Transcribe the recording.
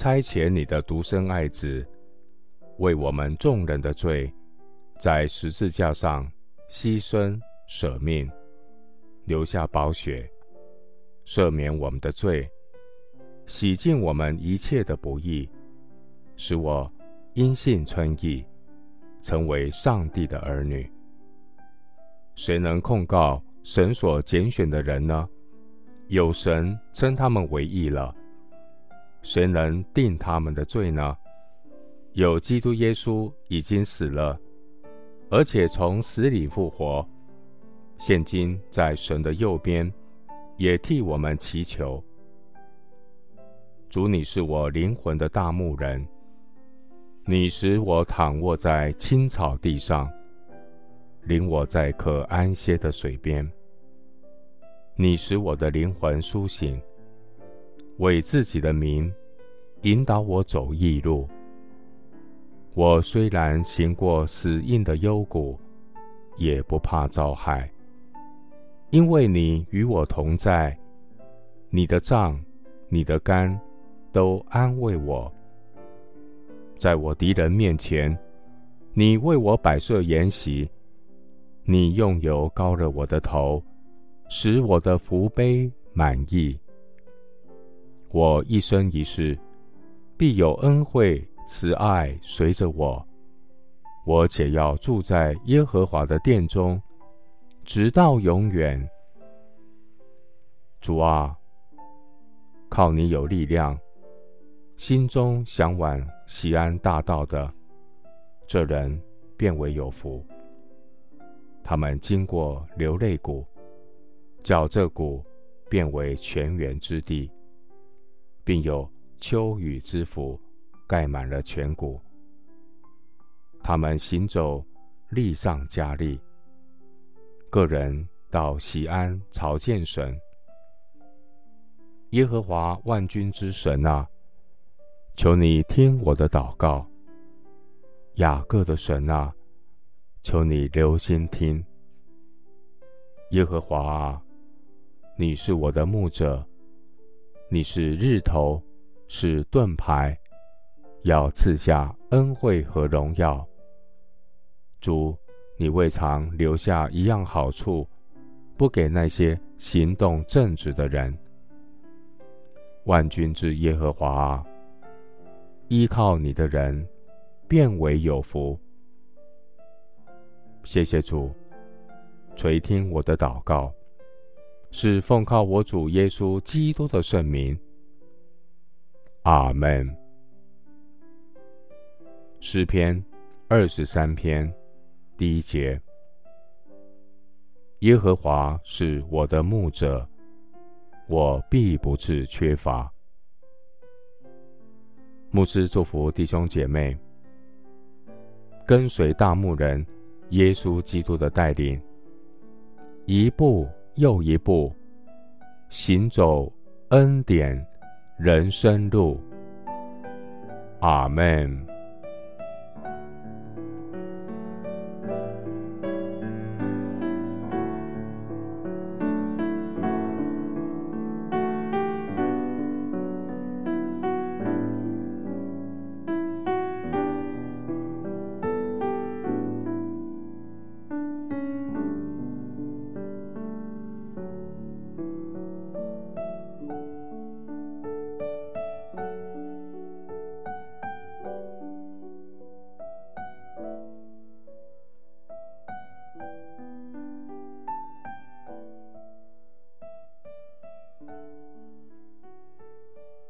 差遣你的独生爱子。为我们众人的罪，在十字架上牺牲舍命，留下宝血，赦免我们的罪，洗净我们一切的不义，使我因信称义，成为上帝的儿女。谁能控告神所拣选的人呢？有神称他们为义了。谁能定他们的罪呢？有基督耶稣已经死了，而且从死里复活，现今在神的右边，也替我们祈求。主，你是我灵魂的大牧人，你使我躺卧在青草地上，领我在可安歇的水边。你使我的灵魂苏醒，为自己的名引导我走义路。我虽然行过死荫的幽谷，也不怕遭害，因为你与我同在。你的杖、你的竿都安慰我。在我敌人面前，你为我摆设筵席，你用油膏了我的头，使我的福杯满溢。我一生一世必有恩惠。慈爱随着我，我且要住在耶和华的殿中，直到永远。主啊，靠你有力量，心中向往西安大道的，这人便为有福。他们经过流泪谷，叫这谷变为泉源之地，并有秋雨之福。盖满了全谷，他们行走，力上加力。个人到西安朝见神，耶和华万军之神啊，求你听我的祷告。雅各的神啊，求你留心听。耶和华啊，你是我的牧者，你是日头，是盾牌。要赐下恩惠和荣耀。主，你未尝留下一样好处，不给那些行动正直的人。万军之耶和华啊，依靠你的人，便为有福。谢谢主，垂听我的祷告，是奉靠我主耶稣基督的圣名。阿门。诗篇二十三篇第一节：耶和华是我的牧者，我必不致缺乏。牧师祝福弟兄姐妹，跟随大牧人耶稣基督的带领，一步又一步行走恩典人生路。阿门。